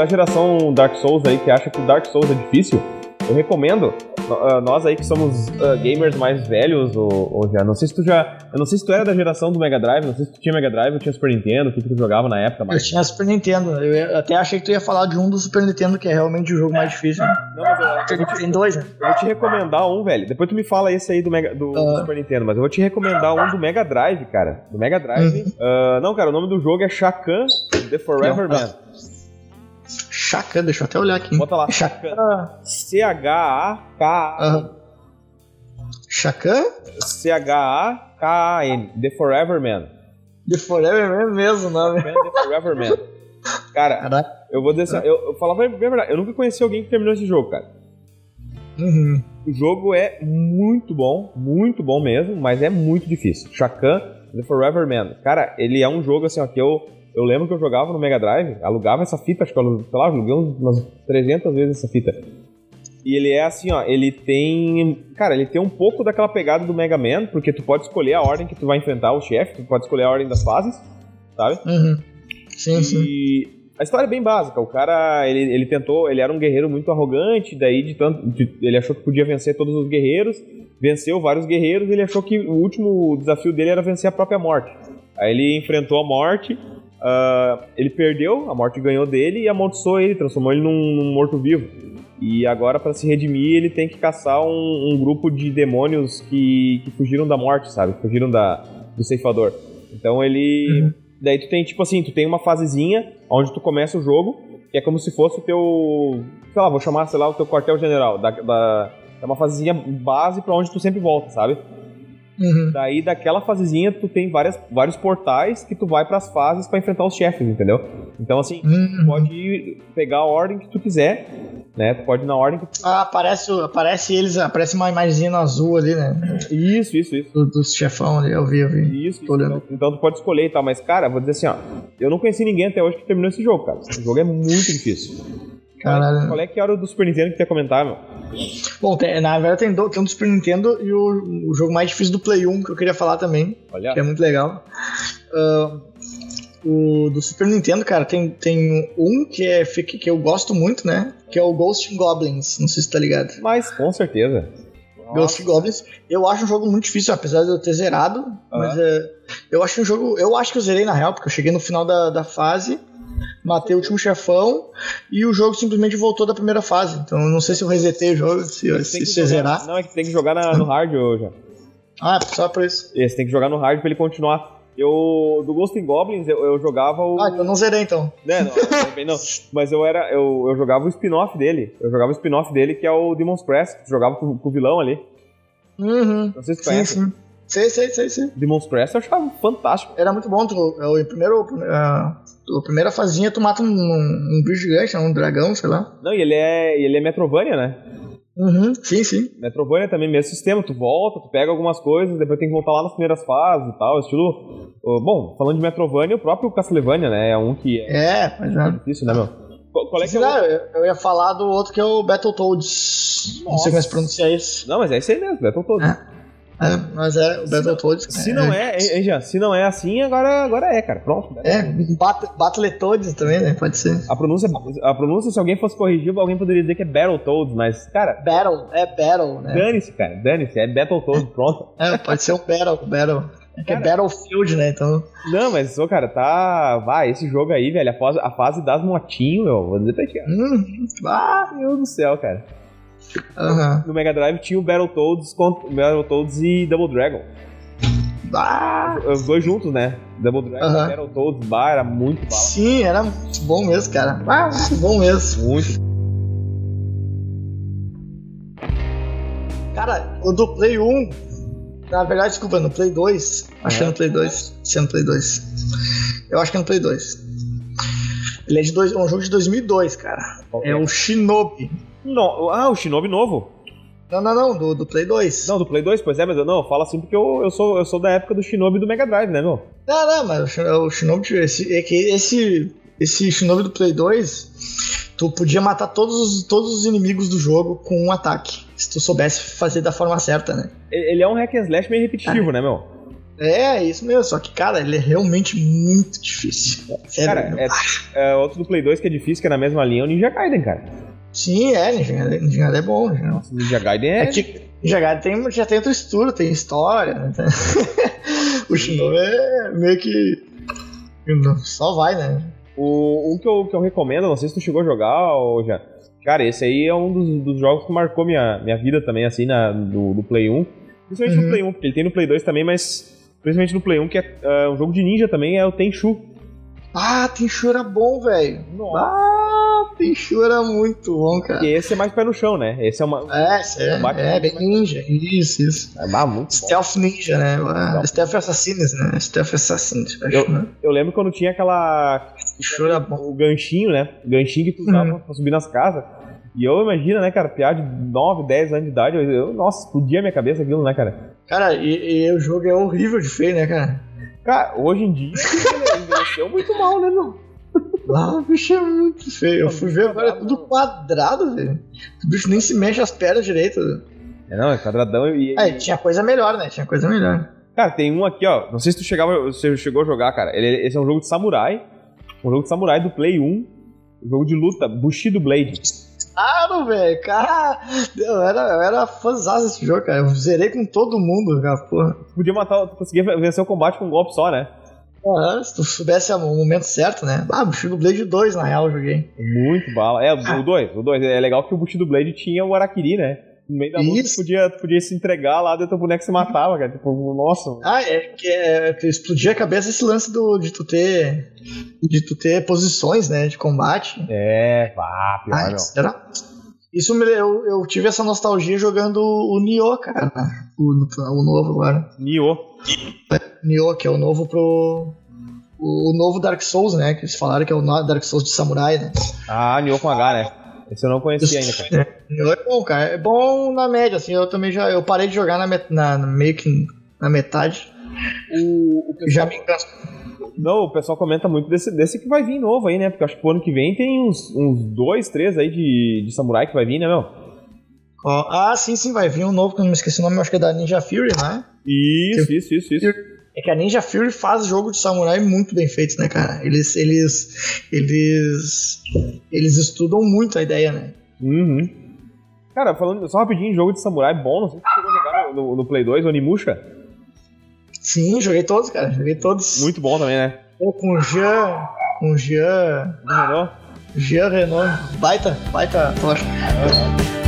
pra geração Dark Souls aí que acha que o Dark Souls é difícil, eu recomendo. Uh, nós aí que somos uh, gamers mais velhos, ou, ou, já. Não sei se tu já. Eu não sei se tu era da geração do Mega Drive, não sei se tu tinha Mega Drive ou tinha Super Nintendo, o que, que tu jogava na época. Mas... Eu tinha Super Nintendo. Eu até achei que tu ia falar de um do Super Nintendo, que é realmente o jogo mais difícil. Né? Não, mas eu, eu, tem dois, né? Eu vou te recomendar um, velho. Depois tu me fala esse aí do, Mega, do uh... Super Nintendo, mas eu vou te recomendar um do Mega Drive, cara. Do Mega Drive. Uhum. não, cara, o nome do jogo é Shakan The Forever não, Man. Chacan, deixa eu até olhar aqui. Bota lá. Chacan. C-H-A-K. Chacan? C-H-A-K-A-N. The Forever Man. The Forever Man mesmo o nome. The Forever Man. Cara, Caraca. eu vou dizer assim, eu, eu falava bem verdade, eu nunca conheci alguém que terminou esse jogo, cara. Uhum. O jogo é muito bom, muito bom mesmo, mas é muito difícil. Chacan, The Forever Man. Cara, ele é um jogo assim, ó, que eu eu lembro que eu jogava no Mega Drive, alugava essa fita, acho que eu, sei lá, aluguei umas 300 vezes essa fita. E ele é assim, ó, ele tem. Cara, ele tem um pouco daquela pegada do Mega Man, porque tu pode escolher a ordem que tu vai enfrentar o chefe, tu pode escolher a ordem das fases, sabe? Uhum. Sim, e sim. A história é bem básica. O cara, ele, ele tentou, ele era um guerreiro muito arrogante, daí de tanto. De, ele achou que podia vencer todos os guerreiros, venceu vários guerreiros, ele achou que o último desafio dele era vencer a própria morte. Aí ele enfrentou a morte Uh, ele perdeu, a morte ganhou dele e amaldiçoou ele, transformou ele num, num morto-vivo. E agora, para se redimir, ele tem que caçar um, um grupo de demônios que, que, fugiram da morte, sabe? Fugiram da, do ceifador. Então ele. Uhum. Daí tu tem, tipo assim, tu tem uma fasezinha onde tu começa o jogo, que é como se fosse o teu. Sei lá, vou chamar, sei lá, o teu quartel-general. Da, da, é uma fasezinha base para onde tu sempre volta, sabe? Uhum. Daí, daquela fasezinha, tu tem várias, vários portais que tu vai para as fases para enfrentar os chefes, entendeu? Então, assim, uhum. tu pode pegar a ordem que tu quiser, né? Tu pode ir na ordem que tu... Ah, aparece, aparece eles, aparece uma imagenzinha azul ali, né? Isso, isso, isso. Do, do chefão ali, eu vi, eu vi. Isso, isso. Então, então, tu pode escolher e tal, mas, cara, vou dizer assim, ó, eu não conheci ninguém até hoje que terminou esse jogo, cara. O jogo é muito difícil. Caralho. Qual é que era o do Super Nintendo que tu ia comentar, meu? Bom, tem, na verdade tem, do, tem um do Super Nintendo e o, o jogo mais difícil do Play 1 que eu queria falar também. Olha. Que é muito legal. Uh, o do Super Nintendo, cara, tem, tem um que, é, que eu gosto muito, né? Que é o Ghost Goblins. Não sei se tá ligado. Mas, com certeza. Ghost Goblins. Eu acho um jogo muito difícil, apesar de eu ter zerado. Uhum. Mas é, eu acho um jogo. Eu acho que eu zerei na real, porque eu cheguei no final da, da fase matei o último chefão e o jogo simplesmente voltou da primeira fase. Então não sei se eu resetei o jogo, se, se, se zerar. Não, é que tem que jogar na, no hard hoje. Ah, só pra isso. Esse tem que jogar no hard pra ele continuar. Eu, do Ghost in Goblins, eu, eu jogava o. Ah, então não zerei então. É, não, não, Mas eu era. Eu, eu jogava o spin-off dele. Eu jogava o spin-off dele, que é o Demon's Press, que jogava com, com o vilão ali. Uhum. Não sei se conhece. Sim, sim. Sei, sei, sei, sei. Demon's Crest eu achava fantástico. Era muito bom. Tu, é o primeiro, a, a primeira fazinha tu mata um, um bicho gigante, um dragão, sei lá. Não, e ele é, ele é Metrovania, né? Uhum, sim, sim. Metrovania também, mesmo sistema. Tu volta, tu pega algumas coisas, depois tem que voltar lá nas primeiras fases e tal. Estilo. Bom, falando de Metrovania, o próprio Castlevania, né? É um que é, é, mas é. difícil, né, meu? Qual é que é o... eu, eu ia falar do outro que é o Battletoads. Não sei como é se pronuncia isso. Não, mas é isso aí mesmo, Battletoads. É. É, mas é o Battletoads. Se não é, hein, Jean? Se não é assim, agora, agora é, cara. Pronto. É, Battletoads também, né? Pode ser. A pronúncia, a pronúncia, se alguém fosse corrigir, alguém poderia dizer que é Battletoads, mas, cara. Battle, é Battle, né? Dane-se, cara. Dane-se, é Battletoads, pronto. É, pode ser um Battle, Battle. É que é Battlefield, né? Então. Não, mas, ô, cara, tá. Vai, esse jogo aí, velho, a fase, a fase das motinhos, meu, vou dizer pra ti. Hum, ah, meu Deus do céu, cara. Uhum. No Mega Drive tinha o Battletoads, Battletoads e Double Dragon. Ah. Os dois juntos, né? Double Dragon uhum. e Battletoads, bah, era muito bala. Sim, era muito bom mesmo, cara. Ah, muito bom mesmo. Muito. Cara, o do Play 1, na verdade, desculpa, no Play 2, acho que é no Play 2, se é no Play 2. Eu acho que é no Play 2. Ele é de dois, um jogo de 2002, cara. É, é o Shinobi. No, ah, o Shinobi novo. Não, não, não, do, do Play 2. Não, do Play 2, pois é, mas eu não, fala assim porque eu, eu, sou, eu sou da época do Shinobi do Mega Drive, né, meu? Não, não, mas o Shinobi, esse, é que esse, esse Shinobi do Play 2, tu podia matar todos os, todos os inimigos do jogo com um ataque, se tu soubesse fazer da forma certa, né? Ele é um hack and slash meio repetitivo, ah. né, meu? É, isso mesmo, só que, cara, ele é realmente muito difícil. Sério, cara, é, é, outro do Play 2 que é difícil, que é na mesma linha, é o Ninja Gaiden, cara. Sim, é, Ninja, Ninja Gaiden é bom. Nossa, Ninja Gaiden é. é que, Ninja Gaiden tem, já tem outra estrutura, tem história. Né? o Shinobi é meio que. Só vai, né? O, um que eu, que eu recomendo, não sei se tu chegou a jogar ou já. Cara, esse aí é um dos, dos jogos que marcou minha, minha vida também, assim, na, do, do Play 1. Principalmente uhum. no Play 1, porque ele tem no Play 2 também, mas principalmente no Play 1, que é uh, um jogo de ninja também, é o Tenchu. Ah, Tenchu era bom, velho. Ah, Tenchu era muito bom, cara. E esse é mais pé no chão, né? Esse é uma. É, é, é, é bem ninja. Isso, isso. É bah, muito Stealth bom. Ninja, né? Stealth, Stealth Assassins, né? Stealth Assassins, acho, eu, né? Eu lembro quando tinha aquela. Tenchu era bom. O ganchinho, né? O ganchinho que tu usava uhum. pra subir nas casas. E eu imagino, né, cara, piada de 9, 10 anos de idade, eu, eu nossa, explodia a minha cabeça aquilo, né, cara? Cara, e, e o jogo é horrível de feio, né, cara? Cara, hoje em dia envelheceu muito mal, né, meu? Ah, o bicho é muito feio. Eu fui ver agora, é tudo quadrado, velho. O bicho nem se mexe as pernas direito. É, não, é quadradão e. É, tinha coisa melhor, né? Tinha coisa melhor. Cara, tem um aqui, ó. Não sei se tu chegava, você chegou a jogar, cara. Ele, esse é um jogo de samurai. Um jogo de samurai do Play 1. Um jogo de luta, Bushido Blade. Claro, velho. Cara, eu era, eu era fãzão desse jogo, cara. Eu zerei com todo mundo, cara, porra. Podia matar, conseguia vencer o combate com um golpe só, né? Ah, se tu soubesse o momento certo, né? Ah, Bushido Blade 2, na real, eu joguei. Muito bala. É, o 2, o 2. É legal que o Bushido Blade tinha o Araquiri, né? No meio da luta, tu podia, podia se entregar lá, dentro do boneco se matava, cara. Tipo, nossa. Ah, é que é, explodia a cabeça esse lance do, de tu ter. De tu ter posições, né? De combate. É, pá, pior, ah, Era, isso me, eu, eu tive essa nostalgia jogando o Nioh, cara. O, o novo agora. Nioh. Nioh, que é o novo pro. O, novo Dark Souls, né? Que eles falaram que é o Dark Souls de Samurai, né? Ah, Nioh com H, né? Esse eu não conhecia ainda, cara. É, é bom, cara. É bom na média, assim. Eu também já. Eu parei de jogar na, met, na meio que na metade. O, o pessoal, já me canso. Não, o pessoal comenta muito desse, desse que vai vir novo aí, né? Porque acho que pro ano que vem tem uns, uns dois, três aí de, de samurai que vai vir, né, meu? Oh, ah, sim, sim, vai vir um novo, que eu não me esqueci o nome, acho que é da Ninja Fury, né? Isso, que, isso, isso, isso. É que a Ninja Fury faz jogo de samurai muito bem feito, né, cara? Eles, eles, eles, eles estudam muito a ideia, né? Uhum. Cara, falando só rapidinho, jogo de samurai bom, não sei se você chegou a jogar no, no Play 2, o Animusha. Sim, joguei todos, cara, joguei todos. Muito bom também, né? Pô, com o Jean, com o Jean... Renault? Jean Renault, baita, baita o,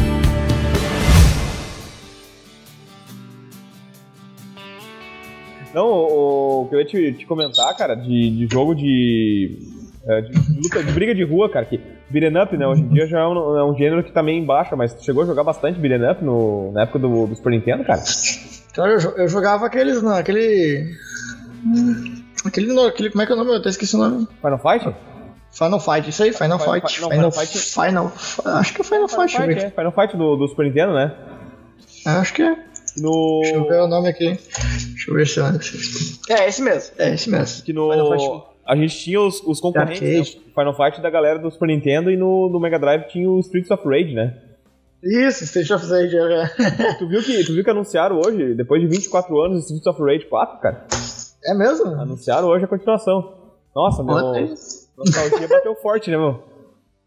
o que eu ia te, te comentar, cara, de, de jogo de, é, de, luta, de briga de rua, cara, que Beat'em up, né? Hoje em dia já é um, é um gênero que tá meio embaixo, mas tu chegou a jogar bastante beat'em up no, na época do, do Super Nintendo, cara? Então eu, eu jogava aqueles, não, aquele. Aquele, aquele. Como é que é o nome? Eu até esqueci o nome. Final Fight? Final Fight, isso aí, Final Final Fight. Fi- não, Final, Final Fight- Final, Acho que é Final, Fight, deixa eu ver. é. Final Fight do, do Super Nintendo, né? Acho que é. No... Deixa eu ver o nome aqui. Deixa eu ver se é. É esse mesmo. É esse mesmo. Que no... A gente tinha os, os concorrentes, né? Final Fight da galera do Super Nintendo e no, no Mega Drive tinha o Streets of Rage, né? Isso, State of Rage. é. Tu viu que, tu viu que anunciaram hoje, depois de 24 anos, o Streets of Rage 4, cara? É mesmo? Anunciaram hoje a continuação. Nossa, meu. Nostalgia bateu forte, né, meu?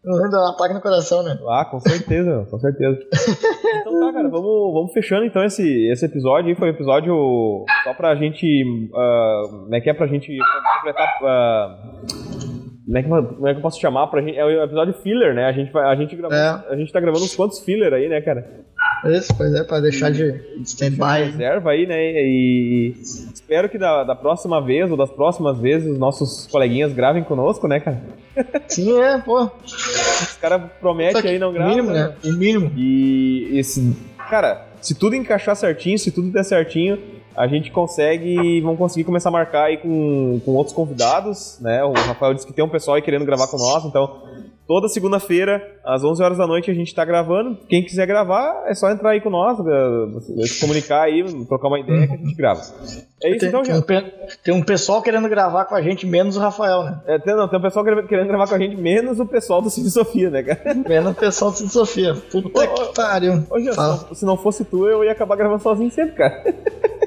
Ainda ataque no coração, né? Ah, com certeza, com certeza. Então tá, cara, vamos, vamos fechando então esse, esse episódio aí. Foi um episódio só pra gente. ah, como é que é pra gente completar. ah, como, é que, eu- como é que eu posso chamar? Pra gente, é o episódio filler, né? A gente, vai, a, gente gravou, É. a gente tá gravando uns quantos filler aí, né, cara? Isso, pois é, pra deixar de de stand-by. reserva aí, né? E espero que da, da próxima vez ou das próximas vezes os nossos coleguinhas gravem conosco, né, cara? Sim, é, pô. Os caras prometem aí, não O gravam. mínimo, né? O mínimo. E esse. Cara, se tudo encaixar certinho, se tudo der certinho, a gente consegue. Vamos conseguir começar a marcar aí com, com outros convidados, né? O Rafael disse que tem um pessoal aí querendo gravar com nós, então. Toda segunda-feira, às 11 horas da noite, a gente tá gravando. Quem quiser gravar, é só entrar aí com nós, eh, se comunicar aí, trocar uma ideia que a gente grava. É isso Tem, então, tem um, gente. tem um pessoal querendo gravar com a gente, menos o Rafael, né? É, tem, não, tem um pessoal querendo gravar com a gente, menos o pessoal do Cine Sofia, né, cara? Menos o pessoal do Cid Sofia. Puta que pariu. Não, se não fosse tu, eu ia acabar gravando sozinho sempre, cara.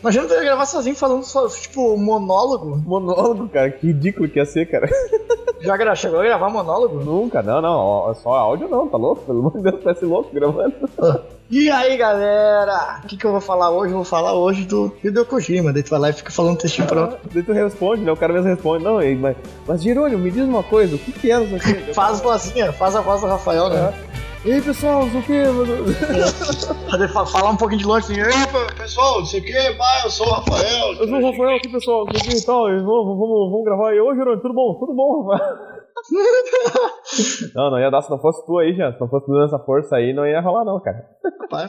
Imagina tu ia gravar sozinho falando só, tipo, monólogo. Monólogo, cara, que ridículo que ia ser, cara. Já gra- chegou a gravar monólogo? Nunca, não, não, ó, só áudio não, tá louco? Pelo amor de Deus, parece louco gravando. E aí, galera? O que, que eu vou falar hoje? Eu vou falar hoje do Hideo Kojima. Daí tu vai lá e fica falando textinho pronto. Daí tu responde, né? O cara mesmo responde, não, mas, mas Jerônimo, me diz uma coisa, o que que é isso aqui? Faz vozinha, faz a voz do Rafael, né? E aí, pessoal, o que? Fazer- fa- Falar um pouquinho de longe assim, Epa, pessoal, não sei o que, vai, eu sou o Rafael. Eu sou o Rafael aqui, pessoal, o que e tal, e vamos, vamos, vamos gravar aí. Ô, Jerônimo, tudo bom? Tudo bom, Rafael? não, não ia dar se não fosse tu aí, já. Se não fosse tu dando essa força aí, não ia rolar não, cara. Vai,